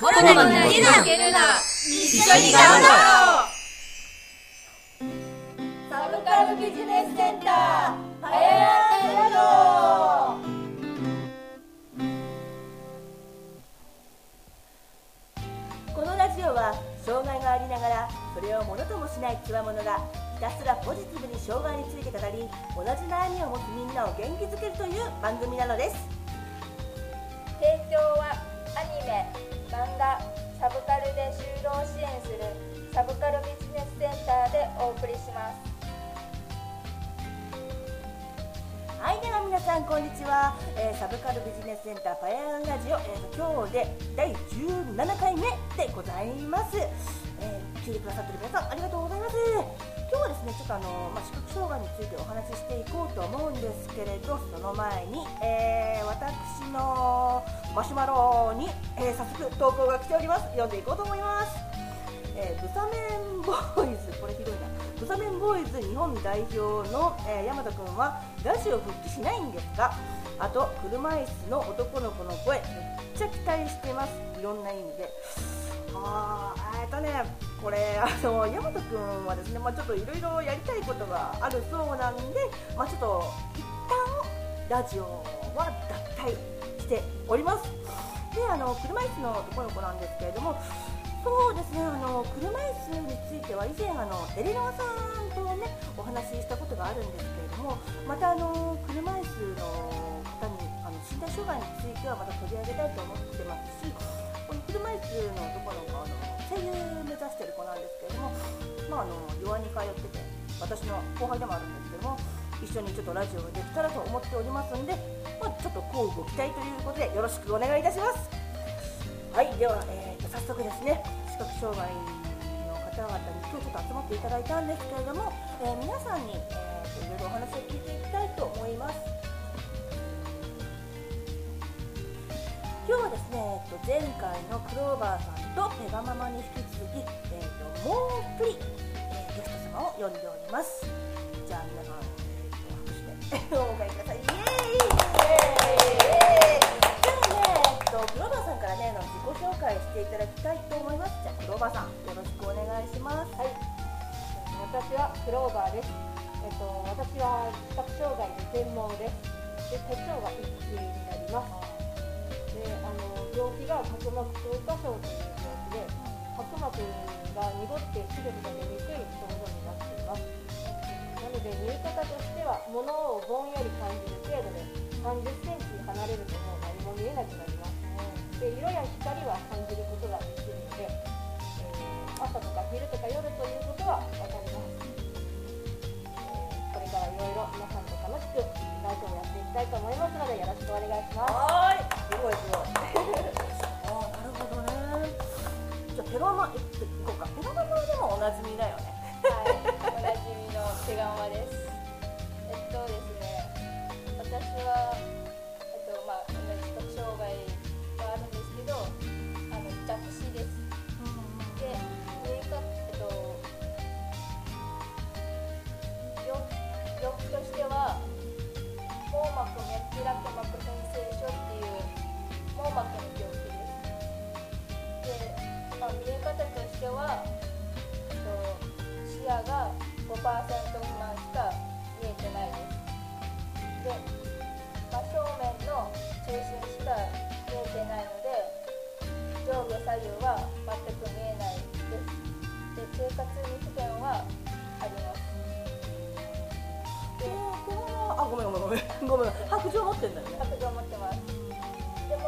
コロナに負けるな一緒に頑張ろうサブカルビジネスセンターパエアラジオこのラジオは障害がありながらそれをものともしないつわものがひたすらポジティブに障害について語り同じ悩みを持つみんなを元気づけるという番組なのです。提供はアニメ漫画サブカルで就労支援するサブカルビジネスセンターでお送りします。はいでは皆さんこんにちは、えーサブカルビジネスセンターパエアンラジオ、えー今日で第17回目でございます、えー聞いてくださってる皆さんありがとうございます。今日はですねちょっとあの、まあ、視覚障害についてお話ししていこうと思うんですけれどその前に、えー私のマシュマロに、えー早速投稿が来ております。読んでいこうと思います。えーブサメンボーイズ、これひどいな、ブサメンボーイズ日本代表の、えー、山田君はラジオ復帰しないんですかあと、車椅子の男の子の声、めっちゃ期待してます、いろんな意味で。あとね、これ、あの山田君はですね、まあ、ちょっといろいろやりたいことがあるそうなんで、まあ、ちょっと一旦ラジオは脱退しております。であの車椅子の男の子なんですけれども、そうですね、あの車椅子については以前あのエレノアさんとねお話ししたことがあるんですけれども、またあの車椅子の方にあの身体障害についてはまた取り上げたいと思ってますし、この車椅子の男の子の声優目指してる子なんですけれども、まああの弱に通ってて私の後輩でもあるんですけども。一緒にちょっとラジオができたらと思っておりますんで、まあ、ちょっと交互期待ということでよろしくお願いいたします。はい、では、えー、と早速ですね、視覚障害の方々に今日ちょっと集まっていただいたんですけれども、えー皆さんに、えーといろいろお話を聞いていきたいと思います。今日はですね、えーと前回のクローバーさんとペガママに引き続き、えーともう一人、えーゲスト様を呼んでおります。じゃあ皆さん、えーと拍手でお迎えください。イエーイじゃあね、えっと、クローバーさんからね、あの自己紹介していただきたいと思います。じゃあ、クローバーさん、よろしくお願いします。はい私はクローバーですえっと私は視覚障害で全盲ですで手帳が一級になります病気が角膜硬化症という病気で角膜が濁って視力が出にくい症状になっています。なので見え方としては物をぼんやり感じる程度で30センチ離れるともう何も見えなくなります。で色や光は感じることができるので、えー朝とか昼とか夜ということは分かります、えーこれからいろいろ皆さんと楽しくラジオをやっていきたいと思いますのでよろしくお願いします。はーい。すごいすごい。あなるほどね。じゃあ、ペガマ、い行こうか。ペガママでもおなじみだよね。はい、おなじみの手釜です。えっとですね、私は、えっと、まあ、同じ視覚障害があるんですけど、あの、弱視です。で、見えか、えっと、病病気としては、網膜脈絡膜変性症っていう網膜の病気です。で、まあ、見え方としては、と視野が5%未満しか見えてないです。で、真正面の中心しか見えてないので、上下左右は全く見えないです。で、生活に不便はあります。あ、ごめんごめんごめん。ごめん。白状持ってんだよね。白状持ってます。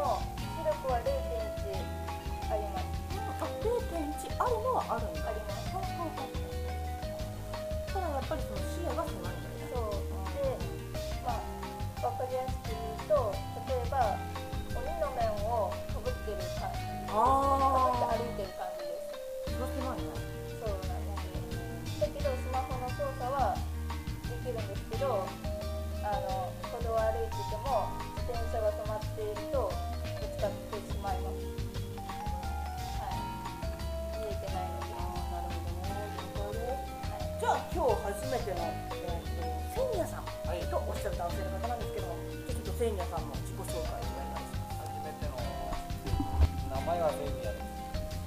視力は0.1あります。あ、0.1あるのはあるんだ。あります。ただやっぱりその視野が狭いんだよね。そうで、まあ、わかりやすく言うと例えば鬼の面をかぶってる感じかぶあ今日初めての、えーと、とせんさんとおっしゃる男性の方なんですけども、ちょっと千んやさんの自己紹介をお願いします。初めての名前は千んやです。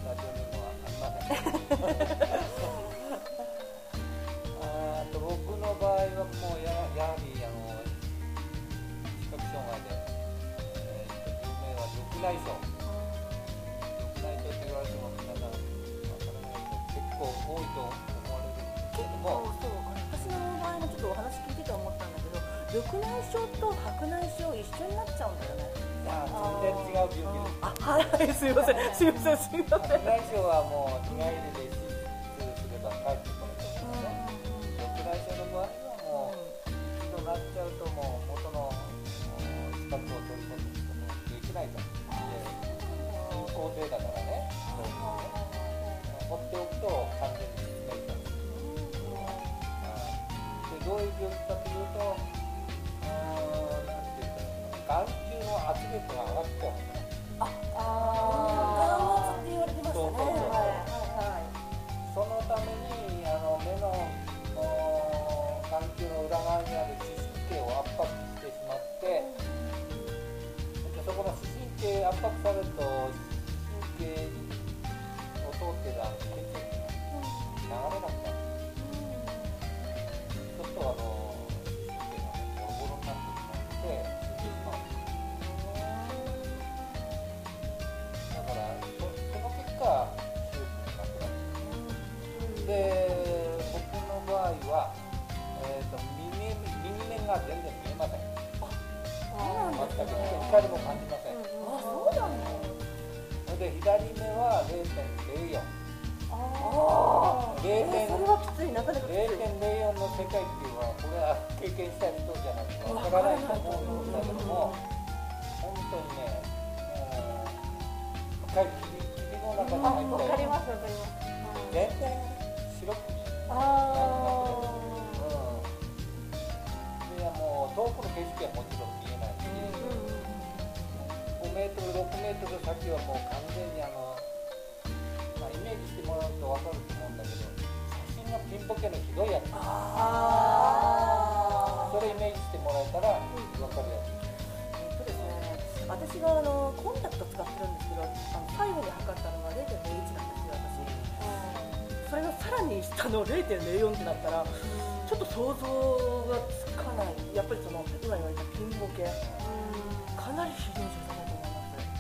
ラジオネームはありません。あと僕の場合はもうややはりあの視覚障害で、えー、有名は緑内障。緑内障と白内障一緒になっちゃうんだよね。いや全然違う病気あはいすいません。すいませんすいません。緑内障はもう日帰りで手術すれば帰ってこれるんですね。緑内障の場合はもう一度なっちゃうともう元の資格を取り戻すこともできないと。で進行性だからね、放っておくと完全に失明しま眼球の圧力が上がっちゃうんですね。眼圧って言われてましたねそうそうそうはいそのためにあの目の眼球の裏側にある視神経を圧迫してしまってでそこの視神経圧迫されると視神経を通っている血液が流れなくなるそうするとあので僕の場合は、えー、と右右面が全然見えません。全く光も感じません、あそうなんだ。それで左目は0.04ああ0.04えーそれはきついなかなかきつい0.04の世界っていうのはこれは経験した人じゃないとわからないと思うんだけども本当にねもう深い霧霧の中にあ、入ってわかりますわかります。全然白く見えるあうん、いやもう遠くの景色はもちろん。見えないし、5メートル、6メートル先はもう完全にあの、まあ、イメージしてもらうと分かると思うん。だけど、写真のピンボケのひどいやつ、あそれイメージしてもらえたら分かるやえっとですね私があのコンタクト使ってるん。ですけどあの最後に測ったのが0.01なん。ですよ私それのさらに下の0.04ってなったらちょっと想像がつかないやっぱりその今言われたピンボケかなりひどい状態だと思いますつ。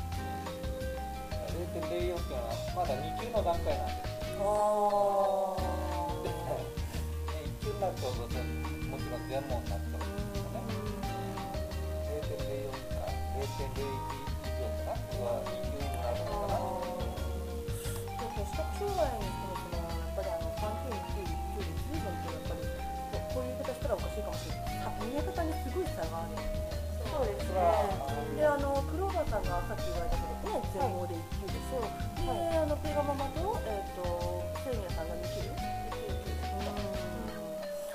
0.04っていうのはまだ2級の段階なんです。あで1級になるともちろん全問になっちゃうんですよね。0.04か0.01以上かなは2級になるのかな。視覚障害にしてもそのこういう言い方したらおかしいかもしれない。さ見え方にすごい差がある。そうですね。であのクローバーさんがさっき言われたけどね全盲で1級でしょ、であのペガママと,、えー、とセイミヤさんが2級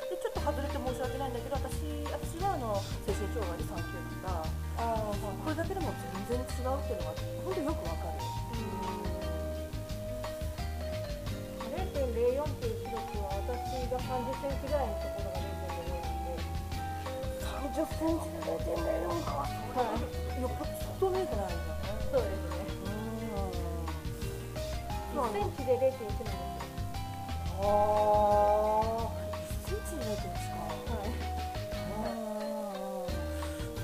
でちょっと外れて申し訳ないんだけど私私はあの精神障害で3級なんだこれだけでも全然違うっていうのが本当によくわかる、0.04っていう記録は私が30センチぐらいのところが0.04なんで、30センチで0.04かはい、よっぽど相当見えてないんだねそうですね。うん1センチで0.1なんです。ああ1センチで0.1かはい。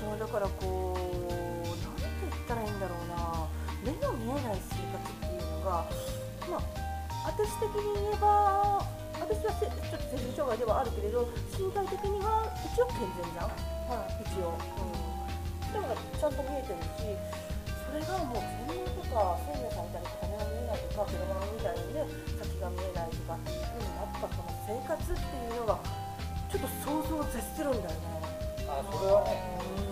そうだからこうなんて言ったらいいんだろうな目の見えない生活っていうのがまあ私的に言えば私はせちょっと精神障害ではあるけれど身体的には一応健全じゃん、はい、一応、うん、だからちゃんと見えてるしそれがもう全盲とか千明さんみたいに金が見えないとか車みたいにね先が見えないとかっていう風になったこの生活っていうのがちょっと想像を絶するんだよね。あそれはね、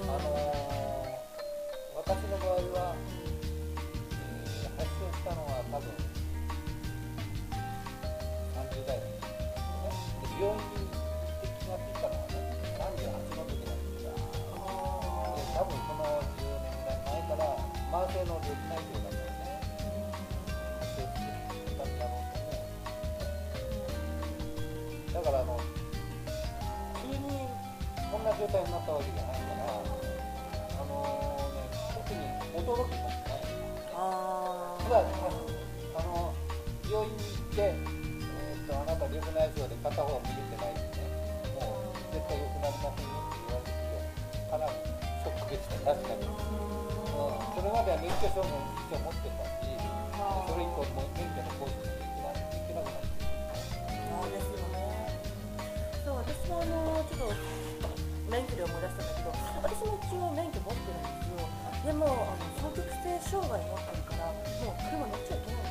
あのー私の場合は、えー発症したのは多分30代の病院に行って気がついたのはね38の時なんですがで多分その10年ぐらい前から慢性の緑内障だからね発症してたんだろうと思うだからあの急にこんな状態になったわけじゃないから、あのね、特に驚きもしない。あただ、あの病院に行って、とあなた緑内障で片方見れてないんでねもう絶対良くなりませんよって言われてかなりショックでした確かに、うん、それまでは免許証も一応持ってたしそれ以降も免許の更新できなできなくなってそうですよねそう私もあのちょっと免許で思い出したんだけど私も一応免許持ってるんですよでもあの双極性障害持ってるからもう車乗っちゃいけない、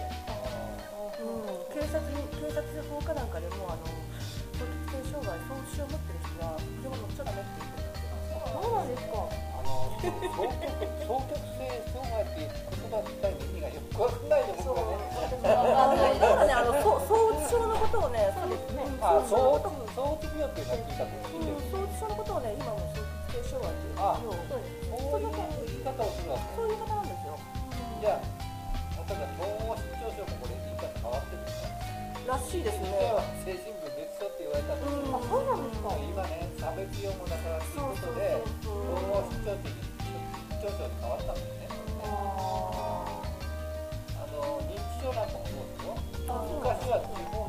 察に警察法かなんかでもあの双極性障害損傷を持ってる人は車乗っちゃダメって言ってるんですよそうなんですか。あの双極性障害っていう言葉自体の意味がよくわかんない。で僕はねあのだからねあのそう装置症のことをねそうですね。あ装そうそう病っていうのは聞いたことないうん装置症のことをね今も双極性障害っていうあそうですそういう言い方をするわけ。そういう言い方なんですよ。じゃあ例えば統合失調症もこれ言い方変わってるんですか。らしいですね精神分裂症って言われたんですけど、うんあそうなんですか。今ね差別用語だからっていうことで統合失調症に失調症に変わったんですねあの認知症なんか。もそうですよ昔は地方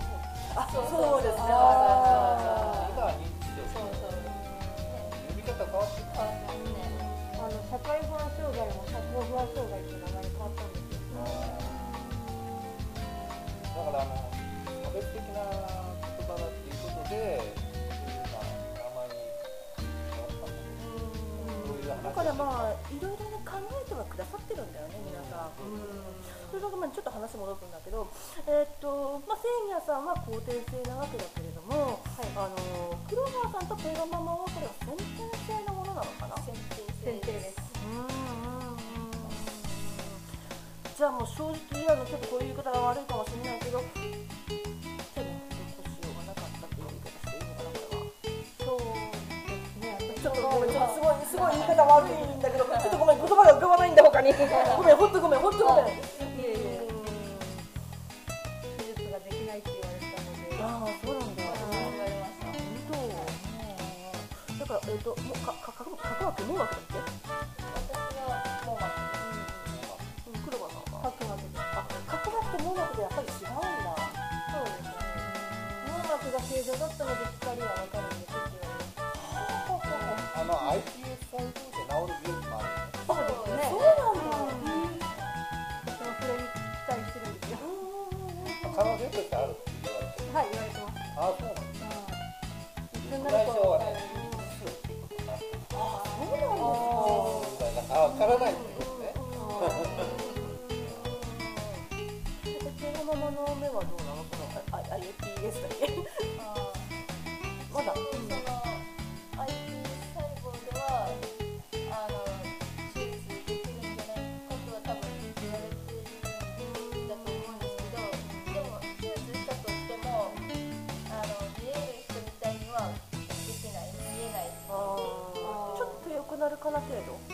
あそうですねあ今は認知症呼び方変わってるあの社会不安障害も社交不安障害って名前に変わったんですよだからあの差別的な言葉だっていうことでそういうまあ名前に変わったんだそういう話だからまあいろいろね考えてはくださってるんだよね皆さん。それとごめんちょっと話戻るんだけど、えーっとまあセイニャさんは後天性なわけだけれども、あのクローバーさんとペガママはこれは先天性のものなのかな？先生ですじゃあもう正直あのちょっとこういう言い方が悪いかもしれないけど、手の残しようがなかったっていう言い方していいのかなこれは。そうですねちょっとごめん、ちょっとすごい、すごい言い方悪いんだけど、ちょっとごめん、言葉が浮かばないんだ、他に。ごめん、ほんとごめん、ほんとごめん。いえいえ手術ができないって言われたのでああ、そうなんだ。言われました本当。だから、えっ、と、もう、か、か、か、か、かわけ、もうわけだっけ。が正常だったので光はわかるん。ですって言われましたあの iPS 細胞で治る病気もあるそうですねそうなん。だ。私もそれに期待してるん。ですよ可能性としてあるって言われてるはい言われてますああそうなん。ですいつにな最ると初はね認知症っていうことになってるそうなん。ですか。あ分からないねえ、ペガママの目はどうなの、その、あ、あ、iPS だっけ。まだ。その iPS 細胞ではあの手術できるん。じゃないかとだ。と思うん。ですけどでも手術したとしてもあの見える人みたいにはできない見えないあー。ちょっと良くなるかな程度。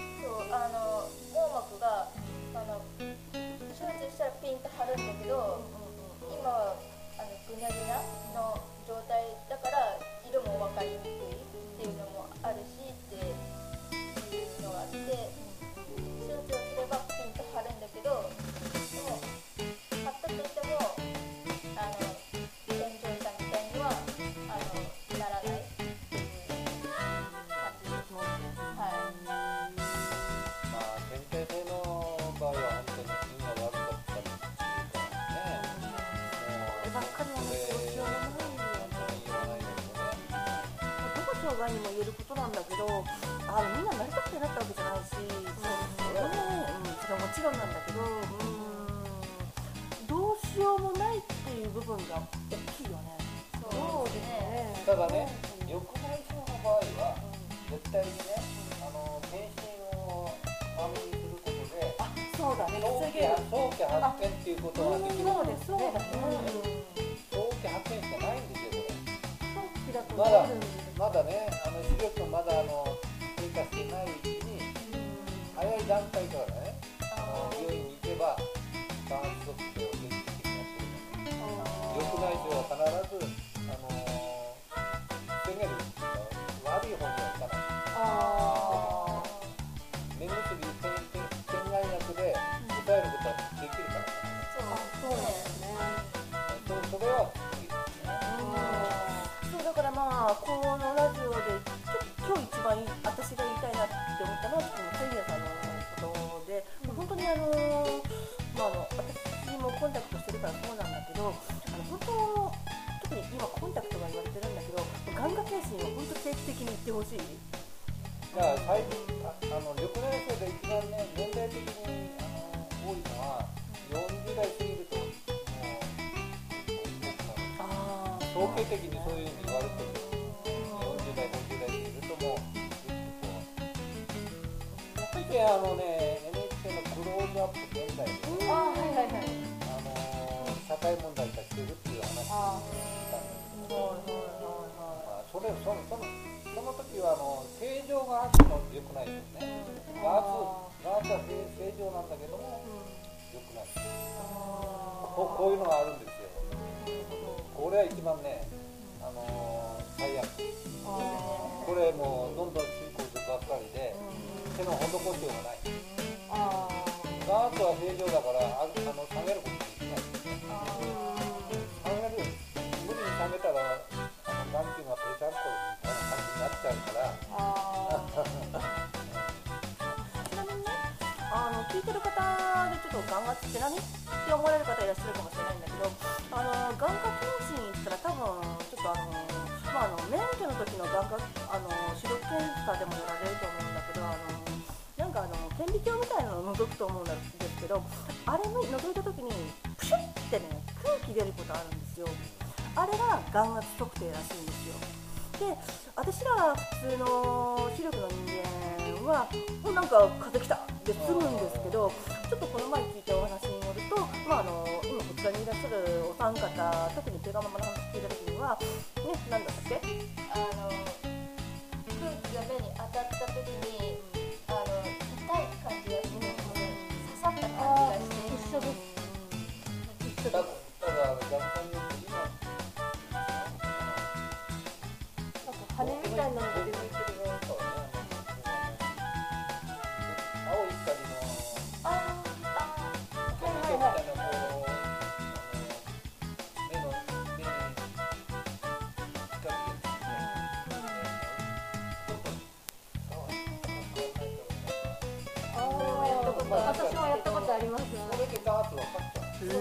ちろんなんだけど、うん、どうしようもないっていう部分が大きいよね。そうですね。ただね緑内障の場合は絶対にねあの検診をまめにすることであ、そうだね。早期。早期発見っていうことができるそうです、そうだね。早期発見しかないんですよこれ早期だとまだまだねあの視力まだあの低下してないうちに早い段階からね眼測定を定期的にやってるので緑内障は必ずあの防げる悪い方にはいかないあ目薬点眼薬で抑えることはできるからねそうそうなんですねそそれはきついですねあこのラジオで今日一番いい私が言いたいなって思ったのはこのセリアさんのことで、本当にあのまああの私もコンタクトしてるからそうなんだけどあの本当特に今コンタクトが言われてるんだけど眼科検診を本当定期的に行ってほしい。じゃあ最近ああの緑内障で一番ね年代的にあの多いのは40代過ぎるともうあー統計的にそういうふうに言われてる40代50代過ぎるともうやっぱりねあのね NHK のクローズアップ現代で、ああはいはいはい社会問題化してるっていう話をあしたんですけどまあそれそのそのその時はあの正常があっても良くないですよね。ガーツガーツは正正常なんだけども良くない。ここういうのがあるんですよ。これは一番ね、あのー最悪。これもうどんどん進行するばっかりで手の施しようがない。あガーツは正常だからああの下げることできないですね。下げる無理に下げたらあの眼球がペシャンコみたいな感じになっちゃうから。あちなみにね、あの聞いてる方でちょっと眼圧って何って思われる方いらっしゃるかもしれないんだけど、あの眼科検診行ったら多分ちょっとあのまああの免許の時の眼科あの視力検査でもやられると思うんだけど、あのなんかあの顕微鏡みたいなのを覗くと思うんですけど、あれの覗いた時にってね空気出ることあるんですよ。あれが眼圧測定らしいんですよ。で私ら普通の視力の人間はもうなんか風来たで済むんですけどちょっとこの前聞いたお話によると、まあ、あの今こちらにいらっしゃるお三方特にペガママの話聞いた時にはねなんだったっけ？あの空気が目に当たった時に私もやったことあります。これでガー。ッと分かっちゃうこ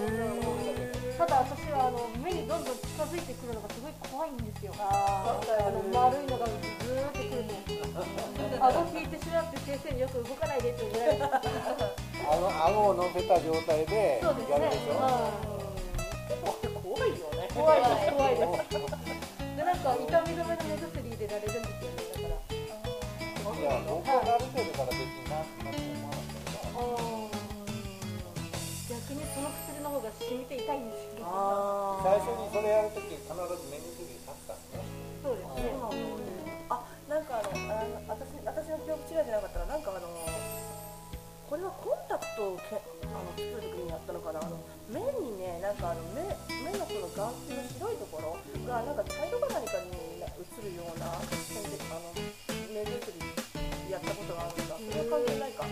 れだけでただ私はあの目にどんどん近づいてくるのがすごい怖いんですよ。ああの丸いのがずーってくると顎引いてしまって先生によく動かないでって言われてあの顎を乗せた状態でそうですね。やるでしょ怖いよね。怖いです。怖いです。でなんか痛み止め白いところがなんか茶色か何かに映るような点であの目薬やったことがあるんだ。それは関係ないか。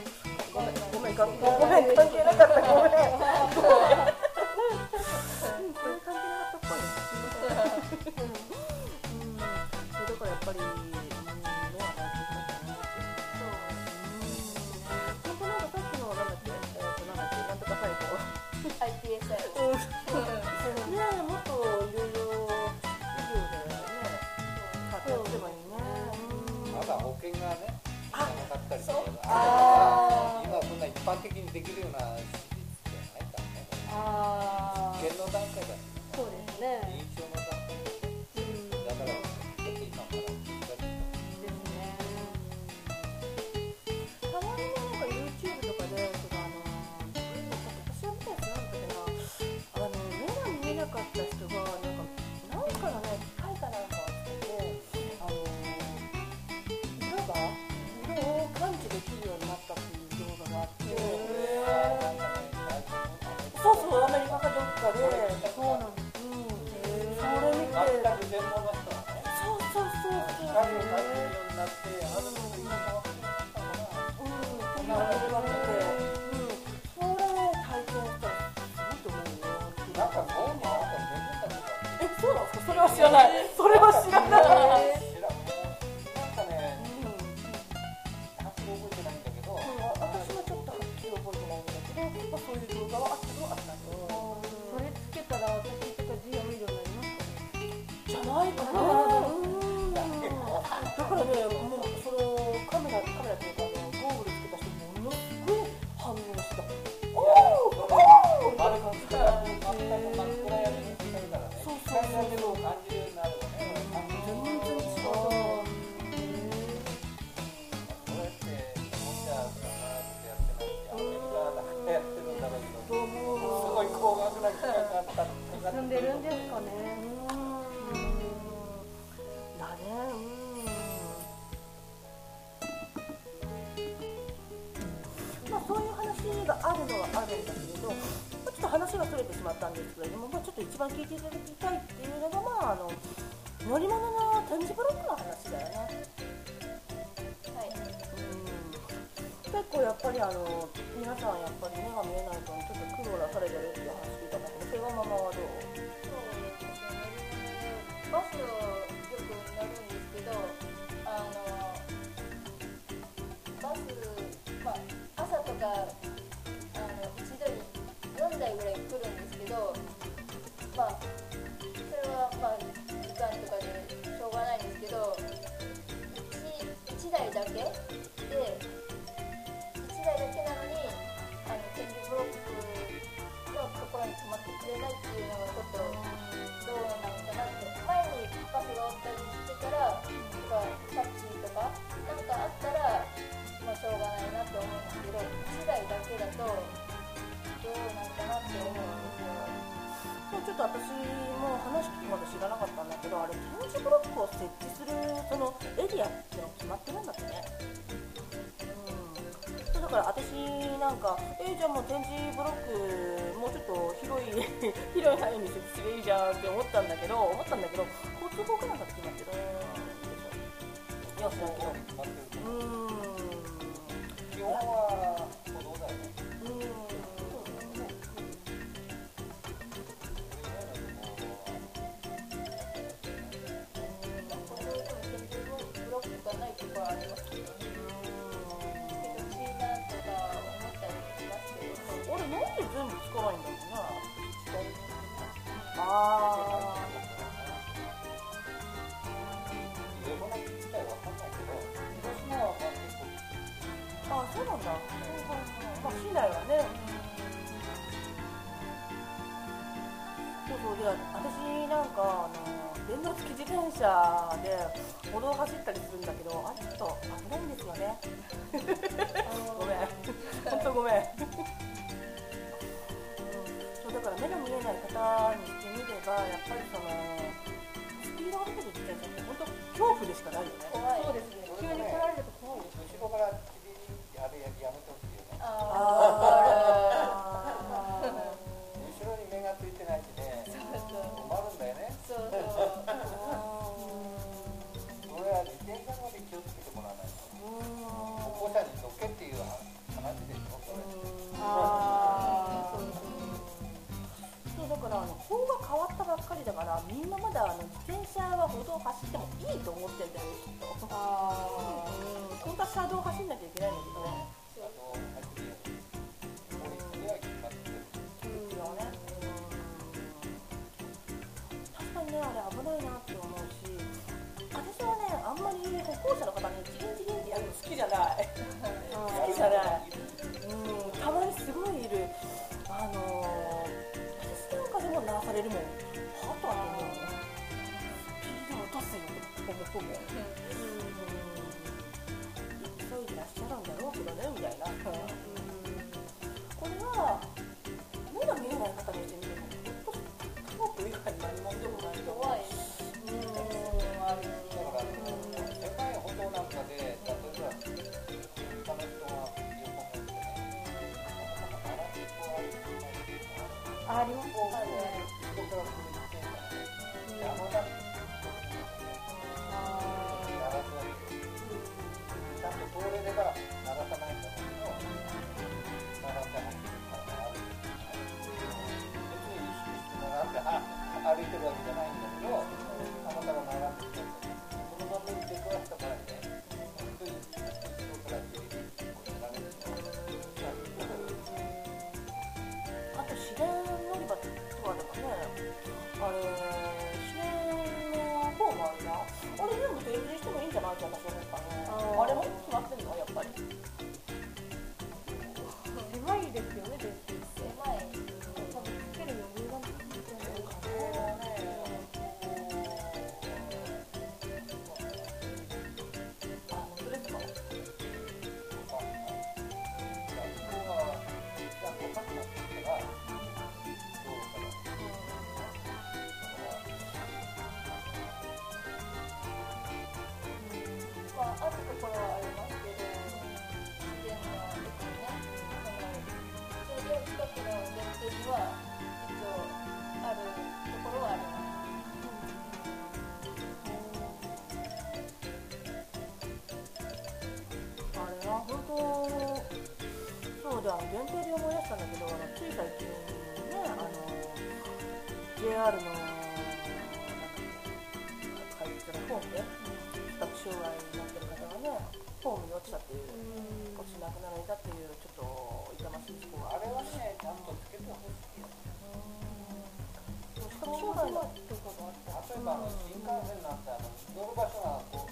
ごめんごめんごめん関係なかった。ごめん。そうそう、アメリカかどっかで、そうなんです。うん。それ見て、全く専門の人はねそうそうそうそう。光を感じるようになってあのたか？うん、そんなことて、と思うよ。ななんか脳になんか出てたとかえ、そうなんですか？それは知らないそれは知らない、でるんですかね。だね。うん。まあそういう話があるのはあるんだけれど、ちょっと話がそれてしまったんですけれども、まあ、ちょっと一番聞いていただきたいっていうのがまああの乗り物の展示ブロックの話だよね。はい。うん。結構やっぱりあの皆さんやっぱり目が見えないとちょっと苦労なされてるっていう話聞いたんだけどそれはママはどうそうですねバと私も話聞くまで知らなかったんだけどあれ点字ブロックを設置するそのエリアっての決まってるんだってね。うん。だから私なんかえーじゃあもう点字ブロックもうちょっと広い 広い範囲に設置すればいいじゃんって思ったんだけど思ったんだけどそうなんだ。まあ市内はね。そうそう。で私なんかあの電動付き自転車で歩道走ったりするんだけどあれちょっと危ないんですよね。ごめん。本当ごめん。そうだから目が見えない方にしてみればやっぱりそのスピードが出てる自転車って本当恐怖でしかないよね。怖い。そうですね。急に来られると怖いです後ろからやめてほしいよね後ろに目がついてないしね困るんだよねそうそう。それは自転車まで気をつけてもらわないと歩行者に乗っけっていう話でしょそれあーそうだからあの法が変わったばっかりだからみんなまだあの自転車は歩道を走ってもいいと思ってんだよきっとあうん本当は車道を走んなきゃいけないんだけどいなって思うし私はねあんまり歩行者の方にチリンチリンってやるの好きじゃない。好きじゃない。うんたまにすごいいるあのー、私なんかでも鳴らされるもんはとは思うスピード落とすよ。ほぼほぼ急いでらっしゃるんだろうけどねみたいな。これはそうであの限定で思い出したんだけどあのつい最近ね。あの JR の開発のホームで視覚障害になってる方がねホームに落ちたっていう落ち亡くなられたっていうちょっと痛ましい事故があれはねちゃんとつけてほしいよ視覚障害のとかがあった例えば新幹線なんてあの乗る場所がこう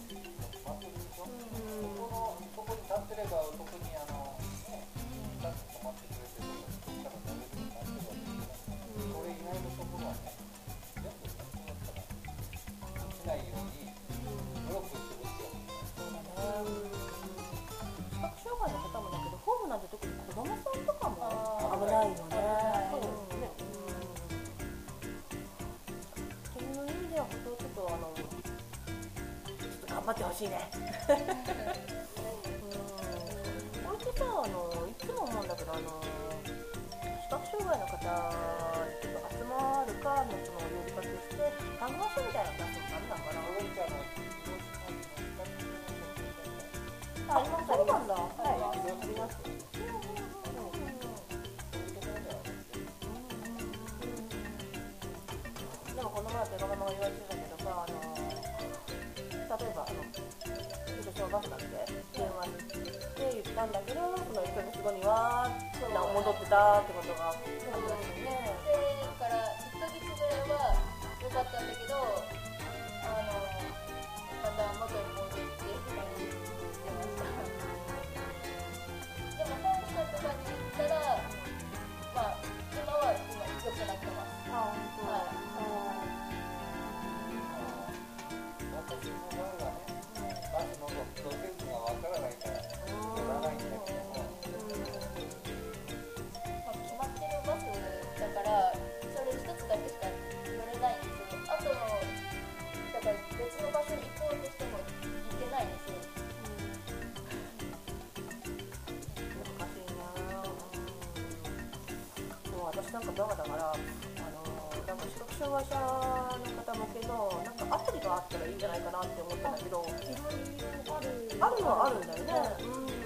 頑張ってほしいね方ちょっと集まるかのその呼びかけして看護師みたいなの出すのダメなのかなそれじゃないのありますそうなんだはい移動しますでもこの前手紙も言われてたけどさ、あの例えばあの私はバスなんて電話にって言ったんだけど、その1ヶ月後にはな戻ってたってことがあるら今良くなってますあはい。私の場合はねバスの路線なんかバカだから、あのなんか視覚障害者の方向けのなんかアプリがあったらいいんじゃないかなって思ったんだけど、いろいろあるあるのはあるんだよね。うん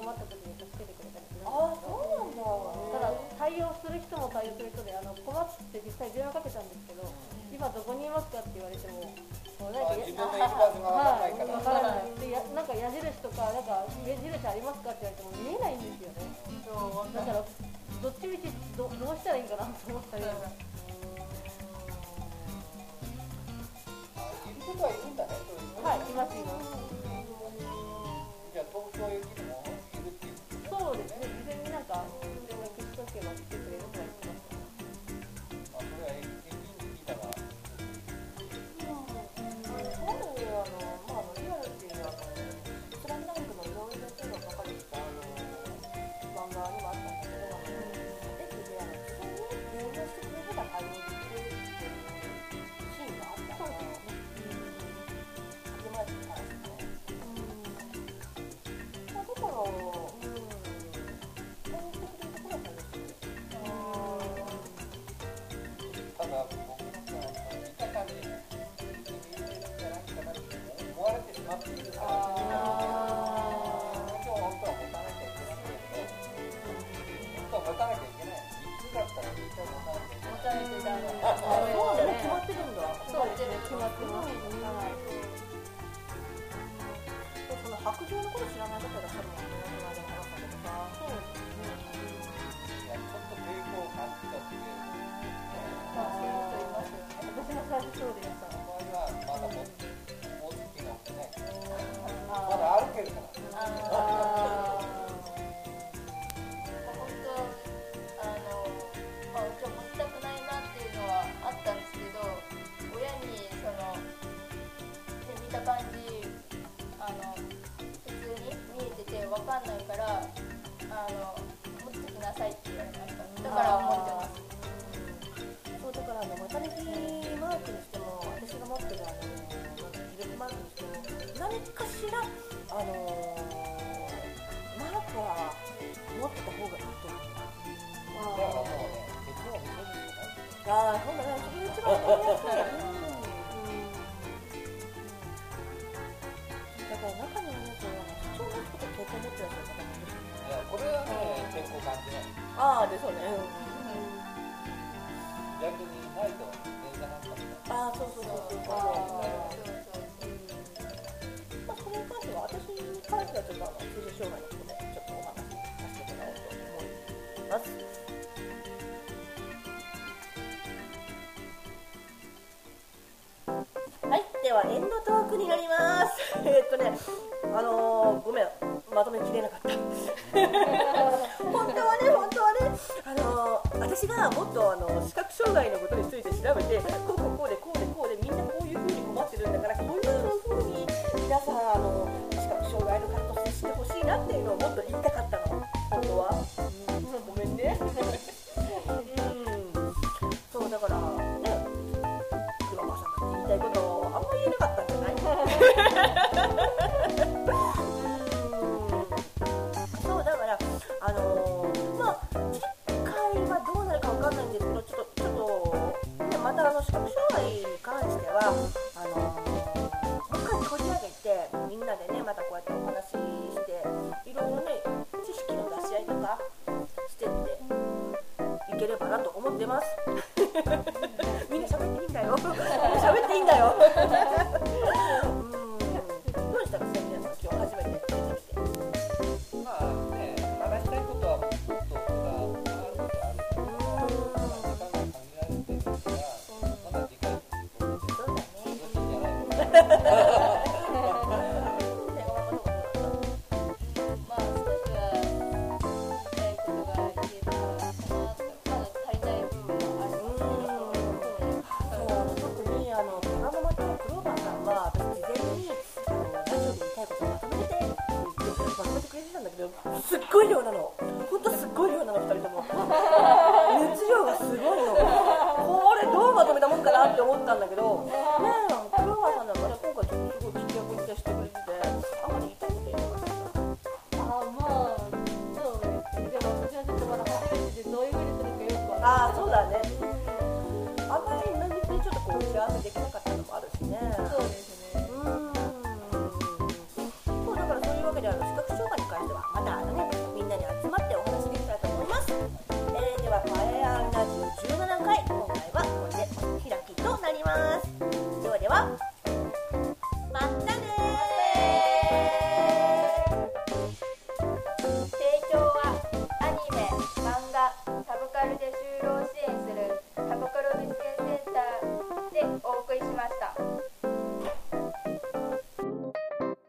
困った時に助けてくれたりするんですあそうなんだ。ただ対応する人も対応する人であの困って実際電話かけたんですけど今どこにいますかって言われてももうなんかあ自分のいる場所が分かんないからわからない。でやなんか矢印とかなんか目印ありますかって言われても見えないんですよね。そうだからどっちみちどどうしたらいいかなと思ったり。いることはいるんだねそういう人はいいますいます。じゃあ東京駅にもか連絡しとけば来てくれるか白状のこと知らない方いらっしゃるもんね、私も最初かしら、あのー、マークは持ってた方がいいと思う。ああ、ほんとだ、それ一番。だから中にいると、貴重な人と経験持ってらっしゃる方もいる。これはね、結構感じな。ああ、でしょうね。逆にないと、全然なんか。ああ、そうそうそうそう。彼女はちょっとあの通常障害のことでちょっとお話しさせてもらおうと思います。はいではエンドトークになります えっとねあのー、ごめんまとめきれなかった 本当はね本当はねあのー、私がもっとあの視覚障害のことについて調べてここえ?すっごい量なの。本当すっごい量なの2人とも。熱量がすごいの。これどうまとめたもんかなって思ったんだけど